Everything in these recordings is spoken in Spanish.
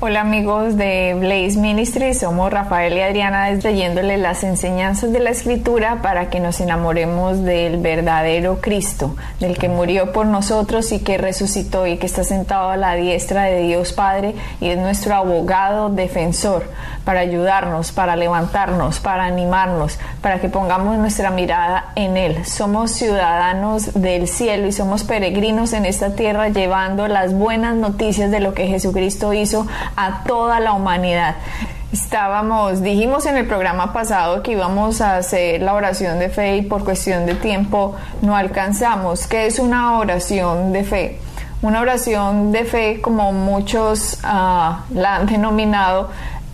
Hola amigos de Blaze Ministry, somos Rafael y Adriana leyéndole las enseñanzas de la escritura para que nos enamoremos del verdadero Cristo, del que murió por nosotros y que resucitó y que está sentado a la diestra de Dios Padre y es nuestro abogado defensor para ayudarnos, para levantarnos, para animarnos, para que pongamos nuestra mirada en Él. Somos ciudadanos del cielo y somos peregrinos en esta tierra llevando las buenas noticias de lo que Jesucristo hizo a toda la humanidad. Estábamos, dijimos en el programa pasado que íbamos a hacer la oración de fe y por cuestión de tiempo no alcanzamos. ¿Qué es una oración de fe? Una oración de fe, como muchos ah, la han denominado,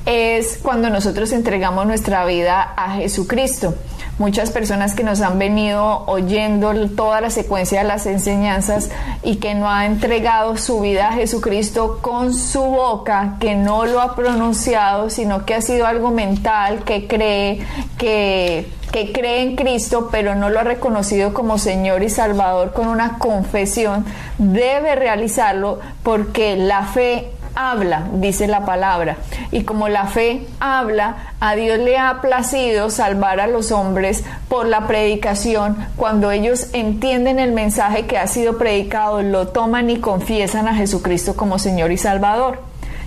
es cuando nosotros entregamos nuestra vida a Jesucristo muchas personas que nos han venido oyendo toda la secuencia de las enseñanzas y que no ha entregado su vida a Jesucristo con su boca, que no lo ha pronunciado, sino que ha sido algo mental, que cree, que, que cree en Cristo, pero no lo ha reconocido como Señor y Salvador con una confesión, debe realizarlo porque la fe habla, dice la palabra. Y como la fe habla, a Dios le ha placido salvar a los hombres por la predicación. Cuando ellos entienden el mensaje que ha sido predicado, lo toman y confiesan a Jesucristo como Señor y Salvador.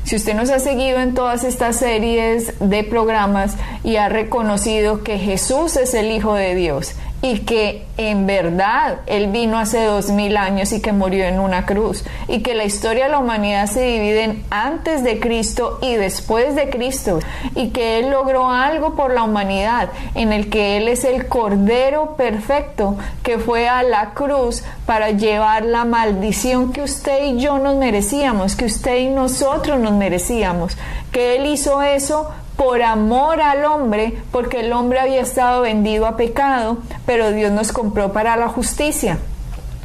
Si usted nos ha seguido en todas estas series de programas y ha reconocido que Jesús es el Hijo de Dios y que en verdad Él vino hace dos mil años y que murió en una cruz. Y que la historia de la humanidad se divide en antes de Cristo y después de Cristo. Y que Él logró algo por la humanidad en el que Él es el Cordero perfecto que fue a la cruz para llevar la maldición que usted y yo nos merecíamos, que usted y nosotros nos merecíamos, que Él hizo eso por amor al hombre, porque el hombre había estado vendido a pecado, pero Dios nos compró para la justicia.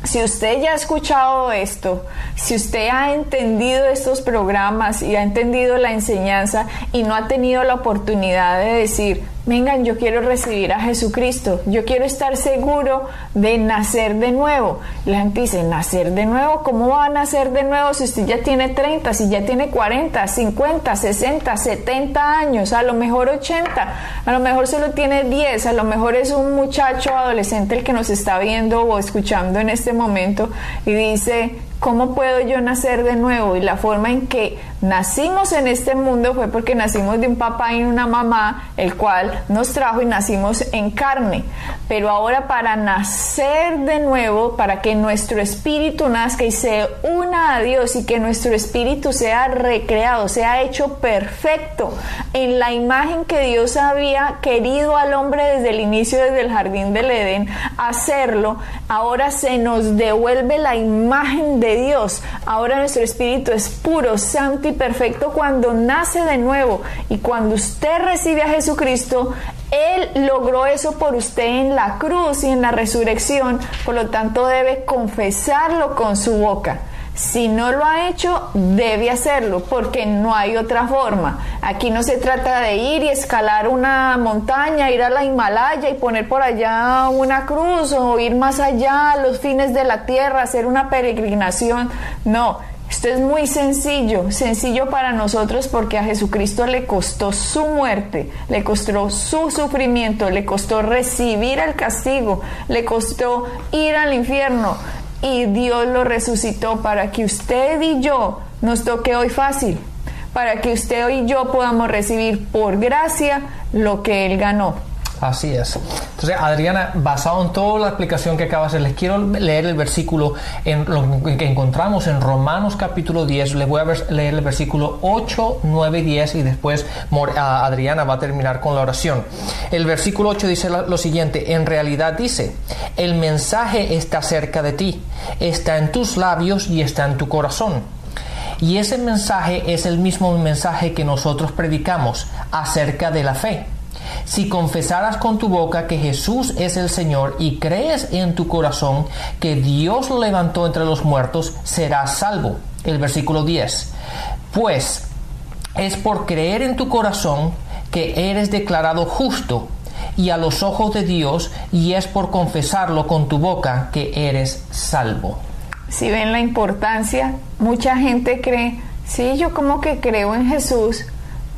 Si usted ya ha escuchado esto, si usted ha entendido estos programas y ha entendido la enseñanza y no ha tenido la oportunidad de decir, vengan, yo quiero recibir a Jesucristo, yo quiero estar seguro de nacer de nuevo. La gente dice, nacer de nuevo, ¿cómo va a nacer de nuevo si usted ya tiene 30, si ya tiene 40, 50, 60, 70 años, a lo mejor 80, a lo mejor solo tiene 10, a lo mejor es un muchacho adolescente el que nos está viendo o escuchando en este momento y dice, ¿cómo puedo yo nacer de nuevo? Y la forma en que nacimos en este mundo fue porque nacimos de un papá y una mamá, el cual nos trajo y nacimos en carne. Pero ahora para nacer de nuevo, para que nuestro espíritu nazca y se una a Dios y que nuestro espíritu sea recreado, sea hecho perfecto en la imagen que Dios había querido al hombre desde el inicio, desde el jardín del Edén, hacerlo, ahora se nos devuelve la imagen de Dios. Ahora nuestro espíritu es puro, santo y perfecto cuando nace de nuevo y cuando usted recibe a Jesucristo, Él logró eso por usted en la cruz y en la resurrección, por lo tanto debe confesarlo con su boca. Si no lo ha hecho, debe hacerlo, porque no hay otra forma. Aquí no se trata de ir y escalar una montaña, ir a la Himalaya y poner por allá una cruz o ir más allá a los fines de la tierra, hacer una peregrinación. No, esto es muy sencillo, sencillo para nosotros porque a Jesucristo le costó su muerte, le costó su sufrimiento, le costó recibir el castigo, le costó ir al infierno y Dios lo resucitó para que usted y yo nos toque hoy fácil, para que usted y yo podamos recibir por gracia lo que Él ganó. Así es. Entonces, Adriana, basado en toda la explicación que acabas de les quiero leer el versículo en lo que encontramos en Romanos capítulo 10. Les voy a leer el versículo 8, 9 y 10 y después Adriana va a terminar con la oración. El versículo 8 dice lo siguiente, en realidad dice, el mensaje está cerca de ti, está en tus labios y está en tu corazón. Y ese mensaje es el mismo mensaje que nosotros predicamos acerca de la fe Si confesaras con tu boca que Jesús es el Señor y crees en tu corazón que Dios lo levantó entre los muertos, serás salvo. El versículo 10. Pues es por creer en tu corazón que eres declarado justo y a los ojos de Dios y es por confesarlo con tu boca que eres salvo. Si ven la importancia, mucha gente cree, sí, yo como que creo en Jesús,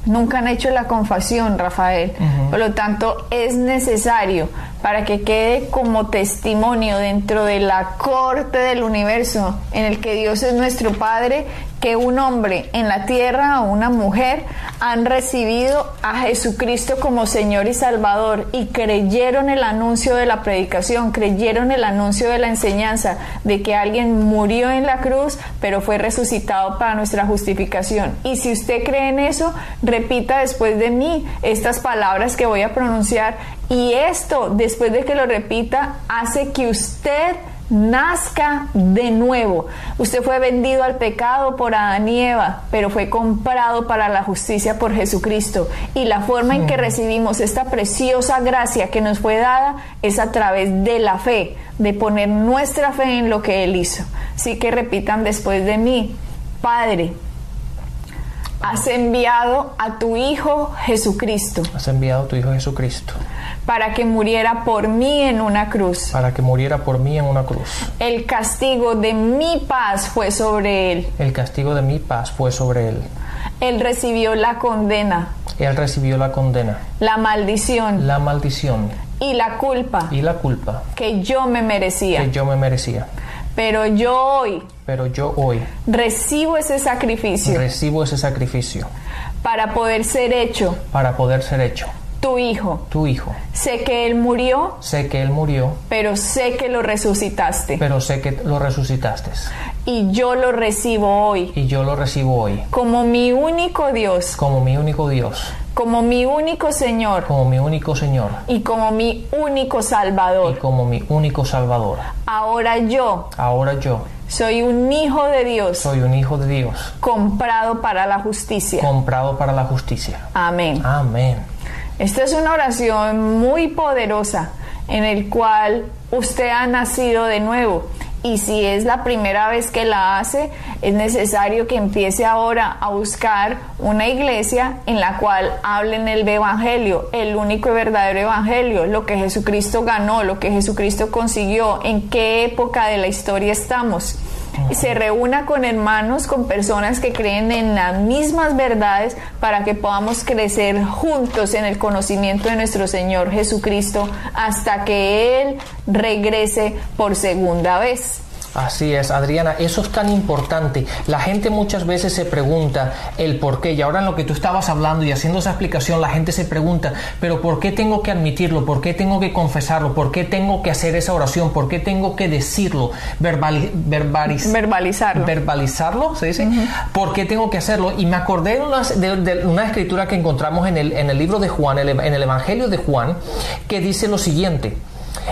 nunca han hecho la confesión, Rafael. Por lo tanto, es necesario para que quede como testimonio dentro de la corte del universo en el que Dios es nuestro Padre, que un hombre en la tierra o una mujer han recibido a Jesucristo como Señor y Salvador y creyeron el anuncio de la predicación, creyeron el anuncio de la enseñanza de que alguien murió en la cruz, pero fue resucitado para nuestra justificación. Y si usted cree en eso, repita después de mí estas palabras que voy a pronunciar y esto, después de que lo repita, hace que usted nazca de nuevo. Usted fue vendido al pecado por Adán y Eva, pero fue comprado para la justicia por Jesucristo. Y la forma en que recibimos esta preciosa gracia que nos fue dada es a través de la fe, de poner nuestra fe en lo que Él hizo. Así que repitan después de mí, Padre, has enviado a tu Hijo Jesucristo. Has enviado a tu Hijo Jesucristo. Para que muriera por mí en una cruz. Para que muriera por mí en una cruz. El castigo de mi paz fue sobre él. El castigo de mi paz fue sobre él. Él recibió la condena. Él recibió la condena. La maldición. La maldición. Y la culpa. Y la culpa. Que yo me merecía. Que yo me merecía. Pero yo hoy pero yo hoy recibo ese sacrificio. Recibo ese sacrificio. Para poder ser hecho. Para poder ser hecho. Tu hijo. Tu hijo. Sé que él murió. Sé que él murió. Pero sé que lo resucitaste. Pero sé que lo resucitaste. Y yo lo recibo hoy. Y yo lo recibo hoy. Como mi único Dios. Como mi único Dios. Como mi único Señor. Como mi único Señor. Y como mi único Salvador. Y como mi único Salvador. Ahora yo. Ahora yo soy un hijo de Dios. Soy un hijo de Dios. Comprado para la justicia. Comprado para la justicia. Amén. Amén. Esta es una oración muy poderosa en el cual usted ha nacido de nuevo. Y si es la primera vez que la hace, es necesario que empiece ahora a buscar una iglesia en la cual hablen el Evangelio, el único y verdadero Evangelio, lo que Jesucristo ganó, lo que Jesucristo consiguió, en qué época de la historia estamos se reúna con hermanos, con personas que creen en las mismas verdades para que podamos crecer juntos en el conocimiento de nuestro Señor Jesucristo hasta que Él regrese por segunda vez. Así es, Adriana, eso es tan importante. La gente muchas veces se pregunta el por qué. Y ahora en lo que tú estabas hablando y haciendo esa explicación, la gente se pregunta, pero ¿por qué tengo que admitirlo? ¿Por qué tengo que confesarlo? ¿Por qué tengo que hacer esa oración? ¿Por qué tengo que decirlo? verbalizarlo. Verbalizarlo, ¿se dice? ¿Por qué tengo que hacerlo? Y me acordé de una, escritura que encontramos en el, en el libro de Juan, en el Evangelio de Juan, que dice lo siguiente.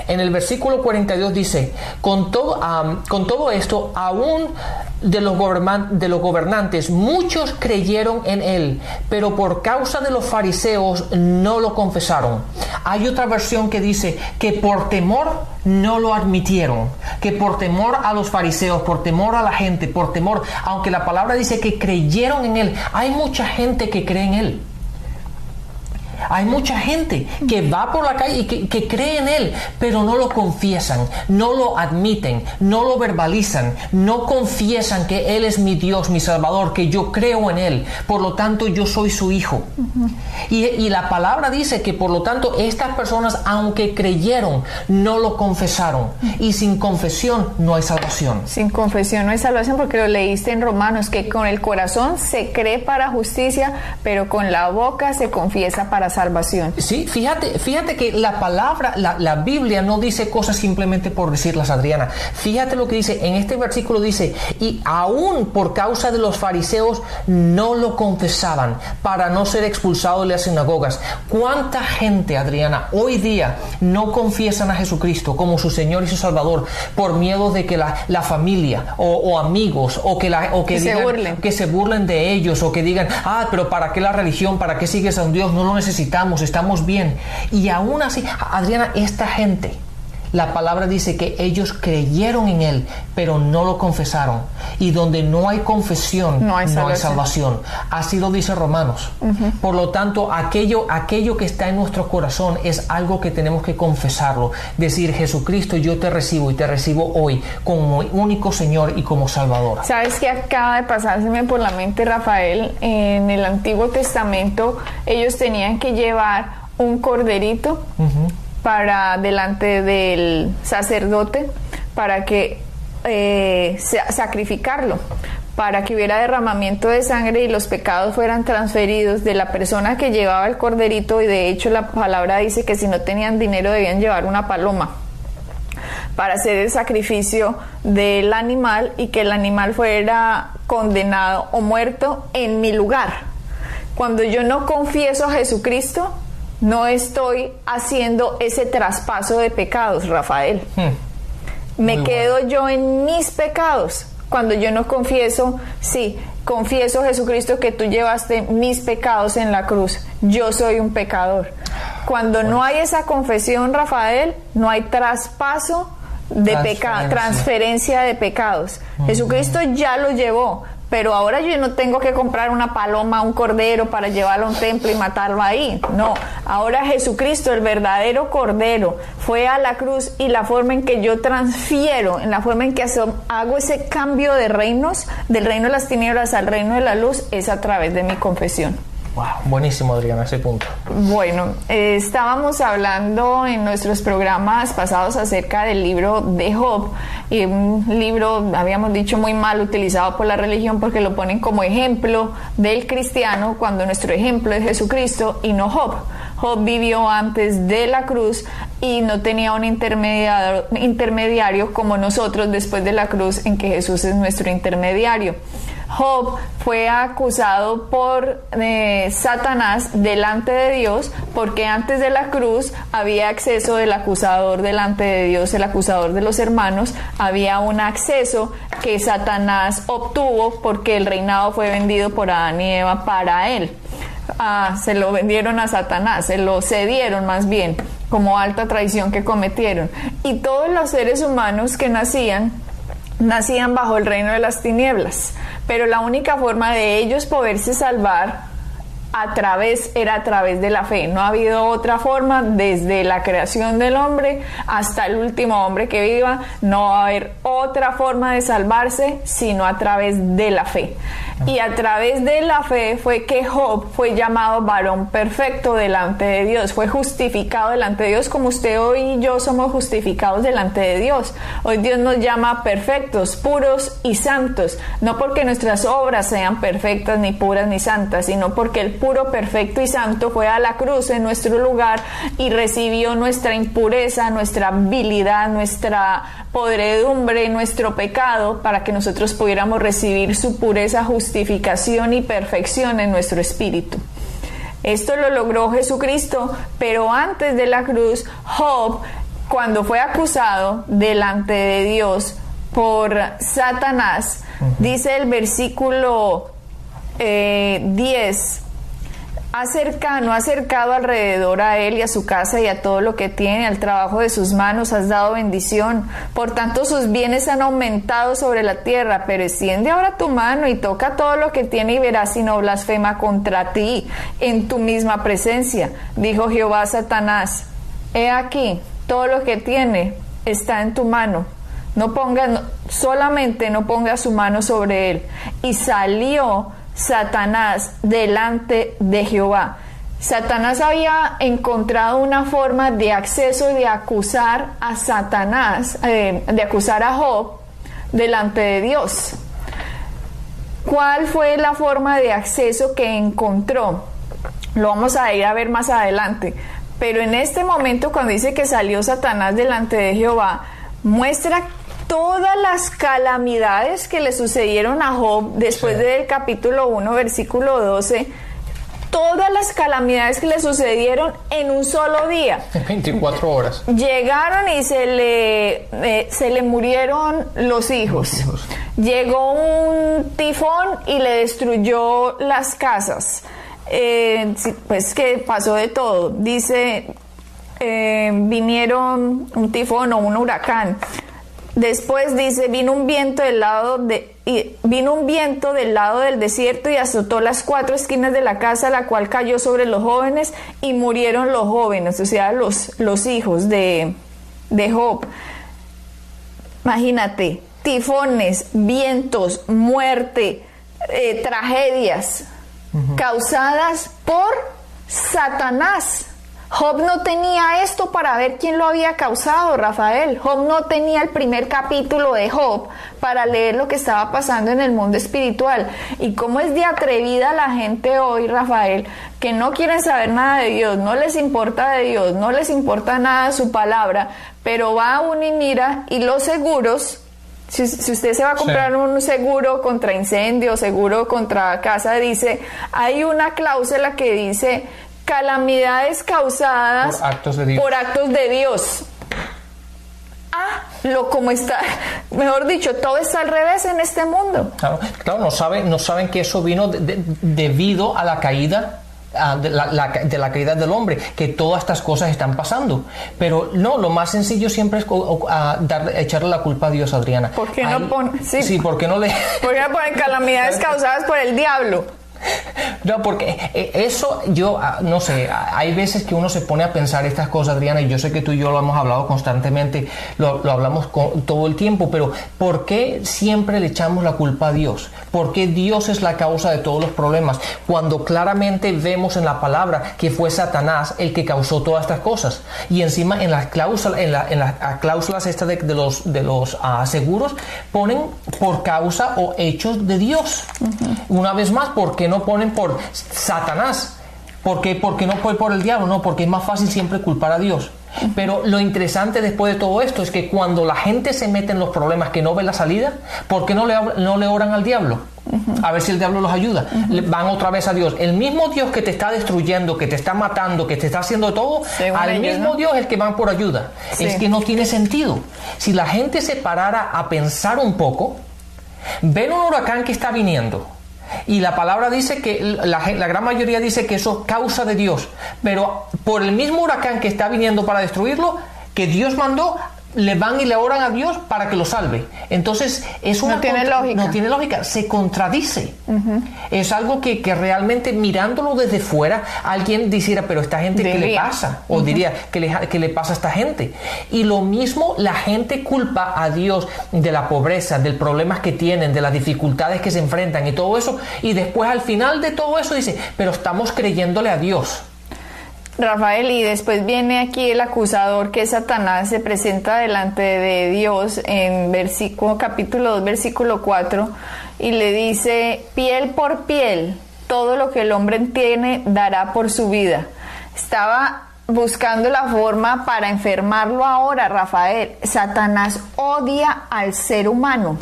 En el versículo 42 dice, con todo, con todo esto, aún de los, de los gobernantes, muchos creyeron en él, pero por causa de los fariseos no lo confesaron. Hay otra versión que dice que por temor no lo admitieron, que por temor a los fariseos, por temor a la gente, por temor, aunque la palabra dice que creyeron en él, hay mucha gente que cree en él. Hay mucha gente que va por la calle y que, cree en Él, pero no lo confiesan, no lo admiten, no lo verbalizan, no confiesan que Él es mi Dios, mi Salvador, que yo creo en Él, por lo tanto yo soy su hijo. y, y la palabra dice que por lo tanto estas personas, aunque creyeron, no lo confesaron. Y sin confesión no hay salvación. Sin confesión no hay salvación porque lo leíste en Romanos, que con el corazón se cree para justicia, pero con la boca se confiesa para salvación. Sí, fíjate, fíjate que la palabra, la, Biblia no dice cosas simplemente por decirlas, Adriana. Fíjate lo que dice, en este versículo dice, y aún por causa de los fariseos no lo confesaban para no ser expulsados de las sinagogas. ¿Cuánta gente, Adriana, hoy día no confiesan a Jesucristo como su Señor y su Salvador por miedo de que la, familia o, amigos o que, la, o que, se burlen. que se burlen de ellos o que digan, ah, pero ¿para qué la religión? ¿Para qué sigues a un Dios? No lo necesitas necesitamos, estamos bien. Y aún así, Adriana, esta gente, la palabra dice que ellos creyeron en Él, pero no lo confesaron. Y donde no hay confesión, no hay salvación. Así lo dice Romanos. Por lo tanto, aquello, aquello que está en nuestro corazón es algo que tenemos que confesarlo. Decir, Jesucristo, yo te recibo y te recibo hoy como único Señor y como Salvador. ¿Sabes que acaba de pasárseme por la mente, Rafael? En el Antiguo Testamento, ellos tenían que llevar un corderito para delante del sacerdote para que eh, sacrificarlo para que hubiera derramamiento de sangre y los pecados fueran transferidos de la persona que llevaba el corderito y de hecho la palabra dice que si no tenían dinero debían llevar una paloma para hacer el sacrificio del animal y que el animal fuera condenado o muerto en mi lugar. Cuando yo no confieso a Jesucristo, no estoy haciendo ese traspaso de pecados, Rafael. Hmm. Me quedo yo en mis pecados. Cuando yo no confieso, sí, confieso Jesucristo que tú llevaste mis pecados en la cruz. Yo soy un pecador. Cuando no hay esa confesión, Rafael, no hay traspaso de pecado, transferencia de pecados. Jesucristo ya lo llevó pero ahora yo no tengo que comprar una paloma, un cordero para llevarlo a un templo y matarlo ahí. No, ahora Jesucristo, el verdadero cordero, fue a la cruz y la forma en que yo transfiero, en la forma en que hago ese cambio de reinos, del reino de las tinieblas al reino de la luz, es a través de mi confesión. Wow, buenísimo Adriana ese punto. Bueno, eh, estábamos hablando en nuestros programas pasados acerca del libro de Job, y un libro, habíamos dicho, muy mal utilizado por la religión porque lo ponen como ejemplo del cristiano cuando nuestro ejemplo es Jesucristo y no Job. Job vivió antes de la cruz y no tenía un intermediario, intermediario como nosotros después de la cruz en que Jesús es nuestro intermediario. Job fue acusado por eh, Satanás delante de Dios porque antes de la cruz había acceso del acusador delante de Dios, el acusador de los hermanos, había un acceso que Satanás obtuvo porque el reinado fue vendido por Adán y Eva para él. Ah, se lo vendieron a Satanás, se lo cedieron más bien como alta traición que cometieron. Y todos los seres humanos que nacían nacían bajo el reino de las tinieblas, pero la única forma de ellos poderse salvar a través era a través de la fe. No ha habido otra forma desde la creación del hombre hasta el último hombre que viva. No va a haber otra forma de salvarse sino a través de la fe. Y a través de la fe fue que Job fue llamado varón perfecto delante de Dios, fue justificado delante de Dios como usted hoy y yo somos justificados delante de Dios. Hoy Dios nos llama perfectos, puros y santos, no porque nuestras obras sean perfectas ni puras ni santas, sino porque el puro, perfecto y santo fue a la cruz en nuestro lugar y recibió nuestra impureza, nuestra habilidad, nuestra podredumbre, nuestro pecado, para que nosotros pudiéramos recibir su pureza, justificación y perfección en nuestro espíritu. Esto lo logró Jesucristo, pero antes de la cruz, Job, cuando fue acusado delante de Dios por Satanás, dice el versículo 10, eh, ha cercano, ha acercado alrededor a él y a su casa y a todo lo que tiene, al trabajo de sus manos has dado bendición. Por tanto, sus bienes han aumentado sobre la tierra, pero extiende ahora tu mano y toca todo lo que tiene y verás si no blasfema contra ti en tu misma presencia. Dijo Jehová a Satanás, he aquí, todo lo que tiene está en tu mano. No ponga, solamente no ponga su mano sobre él. Y salió Satanás delante de Jehová. Satanás había encontrado una forma de acceso de acusar a Satanás, eh, de acusar a Job delante de Dios. ¿Cuál fue la forma de acceso que encontró? Lo vamos a ir a ver más adelante. Pero en este momento, cuando dice que salió Satanás delante de Jehová, muestra todas las calamidades que le sucedieron a Job después del capítulo 1, versículo 12, todas las calamidades que le sucedieron en un solo día. En 24 horas. Llegaron y se le, eh, se le murieron los hijos. Llegó un tifón y le destruyó las casas. eh, pues que pasó de todo. Dice, eh, vinieron un tifón o un huracán. Después dice, vino un viento del lado de y vino un viento del lado del desierto y azotó las cuatro esquinas de la casa, la cual cayó sobre los jóvenes y murieron los jóvenes, o sea, los, los hijos de, de Job. Imagínate, tifones, vientos, muerte, eh, tragedias causadas por Satanás. Job no tenía esto para ver quién lo había causado, Rafael. Job no tenía el primer capítulo de Job para leer lo que estaba pasando en el mundo espiritual. Y cómo es de atrevida la gente hoy, Rafael, que no quieren saber nada de Dios, no les importa de Dios, no les importa nada de su palabra, pero va uno y mira y los seguros si, usted se va a comprar un seguro contra incendio, seguro contra casa, dice, hay una cláusula que dice calamidades causadas por actos de Dios. Por actos de Dios. Ah, lo como está, mejor dicho, todo está al revés en este mundo. Claro, claro no, saben, no saben que eso vino debido a la caída de la, caída del hombre, que todas estas cosas están pasando. Pero no, lo más sencillo siempre es echarle la culpa a Dios, Adriana. ¿Por qué no ponen? Sí, sí, ¿por qué no le.? ¿Por qué no ponen calamidades causadas por el diablo? No, porque eh, eso yo, ah, no sé, hay veces que uno se pone a pensar estas cosas, Adriana, y yo sé que tú y yo lo hemos hablado constantemente, lo, hablamos todo el tiempo, pero ¿por qué siempre le echamos la culpa a Dios? ¿Por qué Dios es la causa de todos los problemas? Cuando claramente vemos en la palabra que fue Satanás el que causó todas estas cosas. Y encima en las cláusulas, en, las cláusulas estas de, los, de los uh, seguros ponen por causa o hechos de Dios. Una vez más, ¿por qué no ponen por Satanás. ¿Por qué? Porque no fue por el diablo, no, porque es más fácil siempre culpar a Dios. Pero lo interesante después de todo esto es que cuando la gente se mete en los problemas que no ve la salida, ¿por qué no le, no le oran al diablo? A ver si el diablo los ayuda. Van otra vez a Dios. El mismo Dios que te está destruyendo, que te está matando, que te está haciendo todo, al mismo Dios es el que van por ayuda. Es que no tiene sentido. Si la gente se parara a pensar un poco, ven un huracán que está viniendo y la palabra dice que la, gran mayoría dice que eso es causa de Dios. Pero por el mismo huracán que está viniendo para destruirlo, que Dios mandó, le van y le oran a Dios para que lo salve. Entonces, es una no tiene lógica. No tiene lógica, se contradice. Es algo que, realmente mirándolo desde fuera, alguien dijera, pero esta gente, ¿qué le pasa? O diría, ¿qué le, ¿qué le pasa a esta gente? Y lo mismo, la gente culpa a Dios de la pobreza, del problemas que tienen, de las dificultades que se enfrentan y todo eso. Y después, al final de todo eso, dice, pero estamos creyéndole a Dios. Rafael, y después viene aquí el acusador que Satanás se presenta delante de Dios en versículo, capítulo 2, versículo 4, y le dice, piel por piel, todo lo que el hombre tiene dará por su vida. Estaba buscando la forma para enfermarlo ahora, Rafael. Satanás odia al ser humano.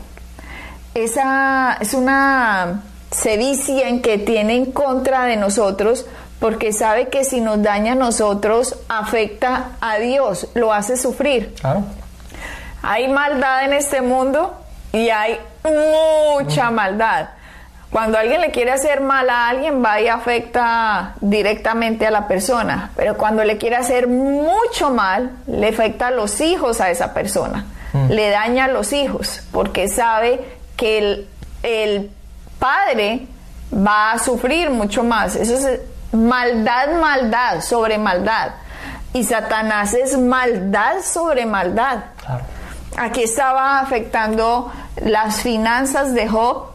Esa es una sevicia en que tiene en contra de nosotros porque sabe que si nos daña a nosotros, afecta a Dios, lo hace sufrir. Hay maldad en este mundo y hay mucha maldad. Cuando alguien le quiere hacer mal a alguien, va y afecta directamente a la persona. Pero cuando le quiere hacer mucho mal, le afecta a los hijos a esa persona. Mm. Le daña a los hijos, porque sabe que el, el padre va a sufrir mucho más. Eso es maldad, maldad sobre maldad. Y Satanás es maldad sobre maldad. Aquí estaba afectando las finanzas de Job,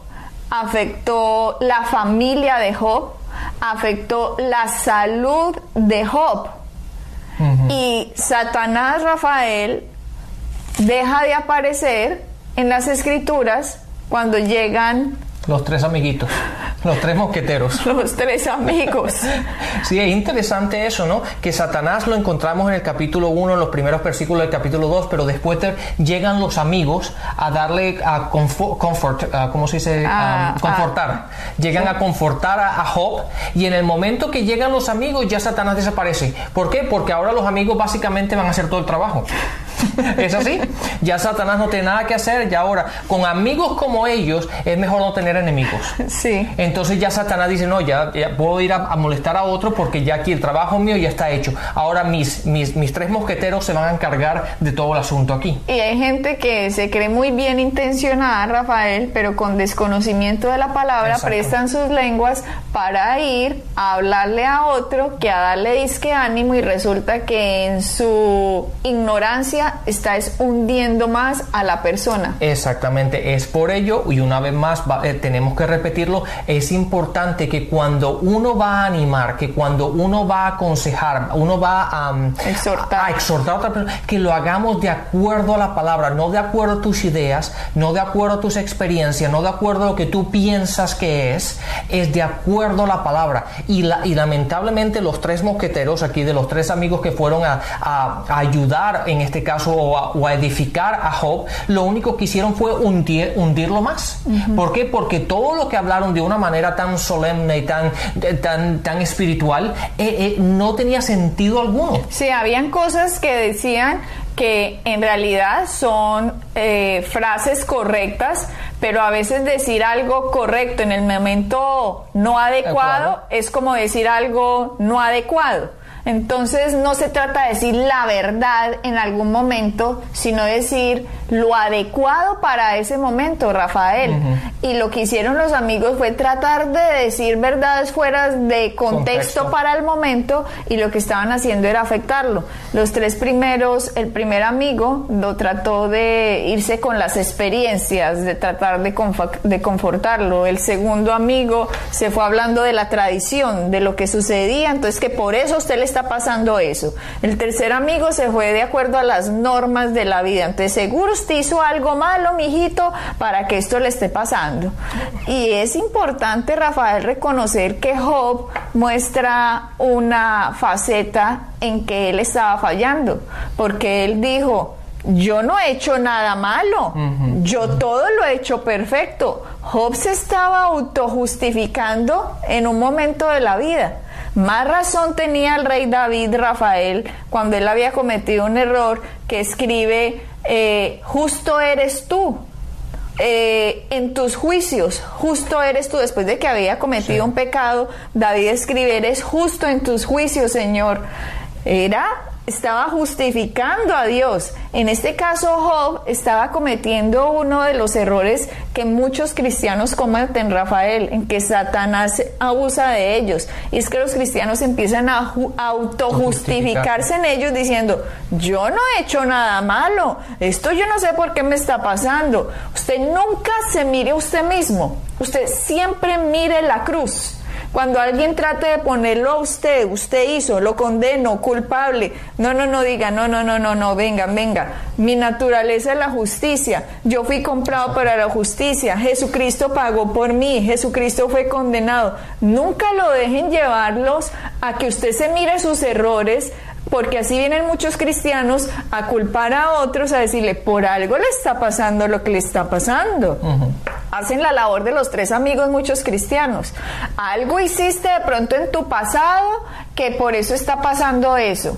afectó la familia de Job, afectó la salud de Job. Y Satanás Rafael deja de aparecer en las escrituras cuando llegan los tres amiguitos, los tres mosqueteros. Los tres amigos. Sí, es interesante eso, ¿no? Que Satanás lo encontramos en el capítulo 1, en los primeros versículos del capítulo 2, pero después llegan los amigos a darle a comfort, ¿cómo se dice? Ah, ah. confortar. Llegan a confortar a, Job y en el momento que llegan los amigos ya Satanás desaparece. ¿Por qué? Porque ahora los amigos básicamente van a hacer todo el trabajo. Es así. Ya Satanás no tiene nada que hacer, ya ahora, con amigos como ellos, es mejor no tener enemigos. Sí. Entonces ya Satanás dice, no, ya, puedo ir a, molestar a otro porque ya aquí el trabajo mío ya está hecho. Ahora mis, mis, mis tres mosqueteros se van a encargar de todo el asunto aquí. Y hay gente que se cree muy bien intencionada, Rafael, pero con desconocimiento de la palabra prestan sus lenguas para ir a hablarle a otro que a darle disque ánimo y resulta que en su ignorancia está hundiendo más a la persona. Exactamente, es por ello y una vez más eh, tenemos que repetirlo, es importante que cuando uno va a animar, que cuando uno va a aconsejar, uno va a, exhortar. a, exhortar a otra persona, que lo hagamos de acuerdo a la palabra, no de acuerdo a tus ideas, no de acuerdo a tus experiencias, no de acuerdo a lo que tú piensas que es, es de acuerdo a la palabra. Y, la, y lamentablemente los tres mosqueteros aquí, de los tres amigos que fueron a, ayudar en este caso o a, edificar a Job, lo único que hicieron fue hundir, hundirlo más. ¿Por qué? Porque todo lo que hablaron de una manera tan solemne y tan, tan, tan espiritual eh, eh, no tenía sentido alguno. Sí, habían cosas que decían que en realidad son eh, frases correctas, pero a veces decir algo correcto en el momento no adecuado es como decir algo no adecuado. Entonces no se trata de decir la verdad en algún momento, sino decir lo adecuado para ese momento, Rafael. Y lo que hicieron los amigos fue tratar de decir verdades fuera de contexto, para el momento y lo que estaban haciendo era afectarlo. Los tres primeros, el primer amigo lo trató de irse con las experiencias, de tratar de, de confortarlo. El segundo amigo se fue hablando de la tradición, de lo que sucedía, entonces que por eso usted le está pasando eso. El tercer amigo se fue de acuerdo a las normas de la vida. Entonces, seguro usted hizo algo malo, mijito, para que esto le esté pasando. Y es importante, Rafael, reconocer que Job muestra una faceta en que él estaba fallando, porque él dijo, yo no he hecho nada malo, yo todo lo he hecho perfecto. Job se estaba autojustificando en un momento de la vida. Más razón tenía el rey David Rafael cuando él había cometido un error que escribe, eh, justo eres tú. Eh, en tus juicios, justo eres tú. Después de que había cometido un pecado, David escribe, eres justo en tus juicios, Señor. Era estaba justificando a Dios. En este caso, Job estaba cometiendo uno de los errores que muchos cristianos cometen, Rafael, en que Satanás abusa de ellos. Y es que los cristianos empiezan a autojustificarse en ellos diciendo, yo no he hecho nada malo, esto yo no sé por qué me está pasando. Usted nunca se mire usted mismo, usted siempre mire la cruz. Cuando alguien trate de ponerlo a usted, usted hizo, lo condeno, culpable. No, no, no diga, no, no, no, no, no, venga, venga. Mi naturaleza es la justicia. Yo fui comprado para la justicia. Jesucristo pagó por mí. Jesucristo fue condenado. Nunca lo dejen llevarlos a que usted se mire sus errores, porque así vienen muchos cristianos a culpar a otros, a decirle, por algo le está pasando lo que le está pasando. Hacen la labor de los tres amigos muchos cristianos. Algo hiciste de pronto en tu pasado que por eso está pasando eso.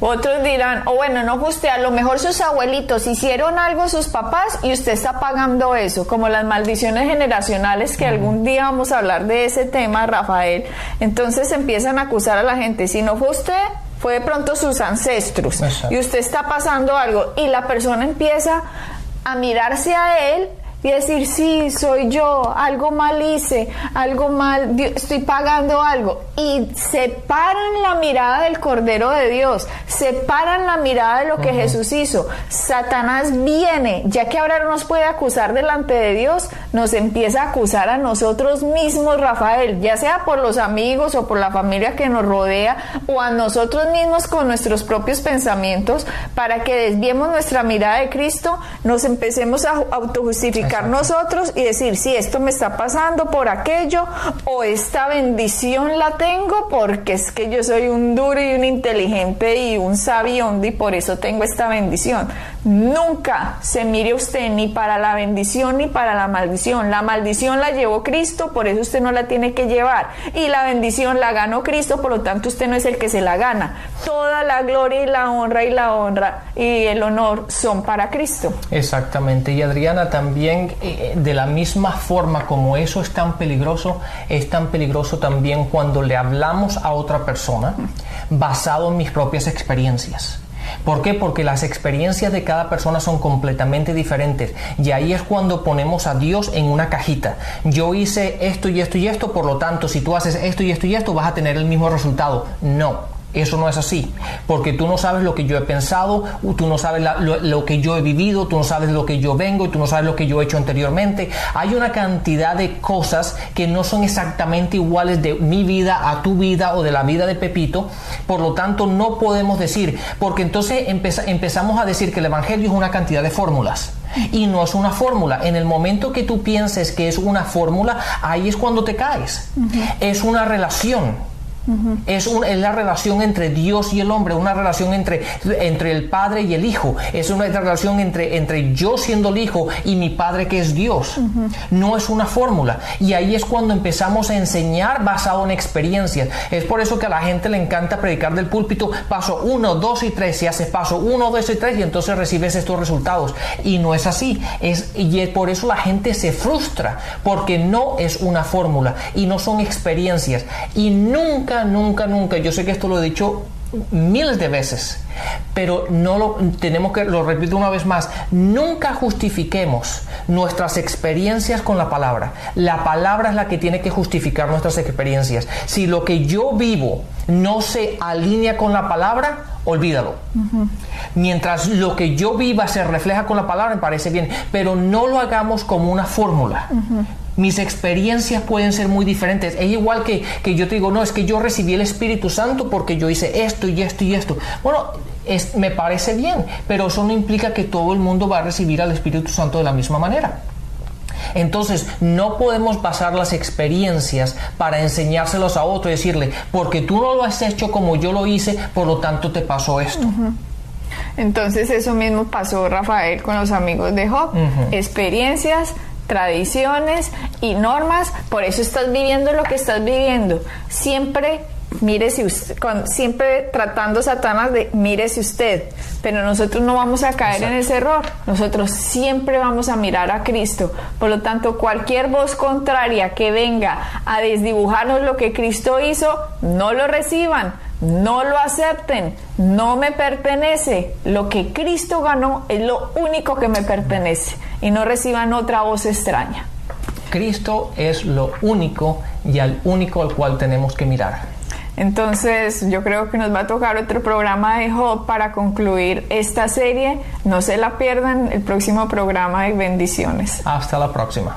Otros dirán, o oh, bueno, no usted, a lo mejor sus abuelitos hicieron algo sus papás y usted está pagando eso, como las maldiciones generacionales que algún día vamos a hablar de ese tema, Rafael. Entonces empiezan a acusar a la gente, si no fue usted, fue de pronto sus ancestros y usted está pasando algo y la persona empieza a mirarse a él y decir, sí, soy yo, algo mal hice, algo mal, estoy pagando algo. Y separan la mirada del Cordero de Dios, separan la mirada de lo que Jesús hizo. Satanás viene, ya que ahora no nos puede acusar delante de Dios, nos empieza a acusar a nosotros mismos, Rafael, ya sea por los amigos o por la familia que nos rodea, o a nosotros mismos con nuestros propios pensamientos, para que desviemos nuestra mirada de Cristo, nos empecemos a autojustificar nosotros y decir, si esto me está pasando por aquello, o esta bendición la tengo porque es que yo soy un duro y un inteligente y un sabio y por eso tengo esta bendición. Nunca se mire usted ni para la bendición ni para la maldición. La maldición la llevó Cristo, por eso usted no la tiene que llevar. Y la bendición la ganó Cristo, por lo tanto usted no es el que se la gana. Toda la gloria y la honra y la honra y el honor son para Cristo. Exactamente. Y Adriana, también eh, de la misma forma como eso es tan peligroso, es tan peligroso también cuando le hablamos a otra persona basado en mis propias experiencias. ¿Por qué? Porque las experiencias de cada persona son completamente diferentes. Y ahí es cuando ponemos a Dios en una cajita. Yo hice esto y esto y esto, por lo tanto, si tú haces esto y esto y esto, vas a tener el mismo resultado. No. Eso no es así, porque tú no sabes lo que yo he pensado, tú no sabes lo, que yo he vivido, tú no sabes lo que yo vengo, tú no sabes lo que yo he hecho anteriormente. Hay una cantidad de cosas que no son exactamente iguales de mi vida a tu vida o de la vida de Pepito, por lo tanto no podemos decir, porque entonces empezamos a decir que el Evangelio es una cantidad de fórmulas y no es una fórmula. En el momento que tú pienses que es una fórmula, ahí es cuando te caes. Es una relación es, la relación entre Dios y el hombre, una relación entre, entre el Padre y el Hijo. Es una relación entre, entre yo siendo el Hijo y mi Padre que es Dios. No es una fórmula. Y ahí es cuando empezamos a enseñar basado en experiencias. Es por eso que a la gente le encanta predicar del púlpito paso 1, 2 y 3. Si haces paso 1, 2 y 3 y entonces recibes estos resultados. Y no es así. Es, y es por eso la gente se frustra. Porque no es una fórmula y no son experiencias. Y nunca nunca, nunca, yo sé que esto lo he dicho miles de veces, pero no lo tenemos que, lo repito una vez más, nunca justifiquemos nuestras experiencias con la palabra. La palabra es la que tiene que justificar nuestras experiencias. Si lo que yo vivo no se alinea con la palabra, olvídalo. Mientras lo que yo viva se refleja con la palabra, me parece bien, pero no lo hagamos como una fórmula mis experiencias pueden ser muy diferentes. Es igual que, que, yo te digo, no, es que yo recibí el Espíritu Santo porque yo hice esto y esto y esto. Bueno, es, me parece bien, pero eso no implica que todo el mundo va a recibir al Espíritu Santo de la misma manera. Entonces, no podemos basar las experiencias para enseñárselos a otro y decirle, porque tú no lo has hecho como yo lo hice, por lo tanto te pasó esto. Entonces, eso mismo pasó Rafael con los amigos de Job. Experiencias tradiciones y normas, por eso estás viviendo lo que estás viviendo. Siempre mírese usted, siempre tratando Satanás de mírese usted, pero nosotros no vamos a caer en ese error, nosotros siempre vamos a mirar a Cristo, por lo tanto cualquier voz contraria que venga a desdibujarnos lo que Cristo hizo, no lo reciban, no lo acepten, no me pertenece. Lo que Cristo ganó es lo único que me pertenece y no reciban otra voz extraña. Cristo es lo único y al único al cual tenemos que mirar. Entonces yo creo que nos va a tocar otro programa de Job para concluir esta serie. No se la pierdan el próximo programa de bendiciones. Hasta la próxima.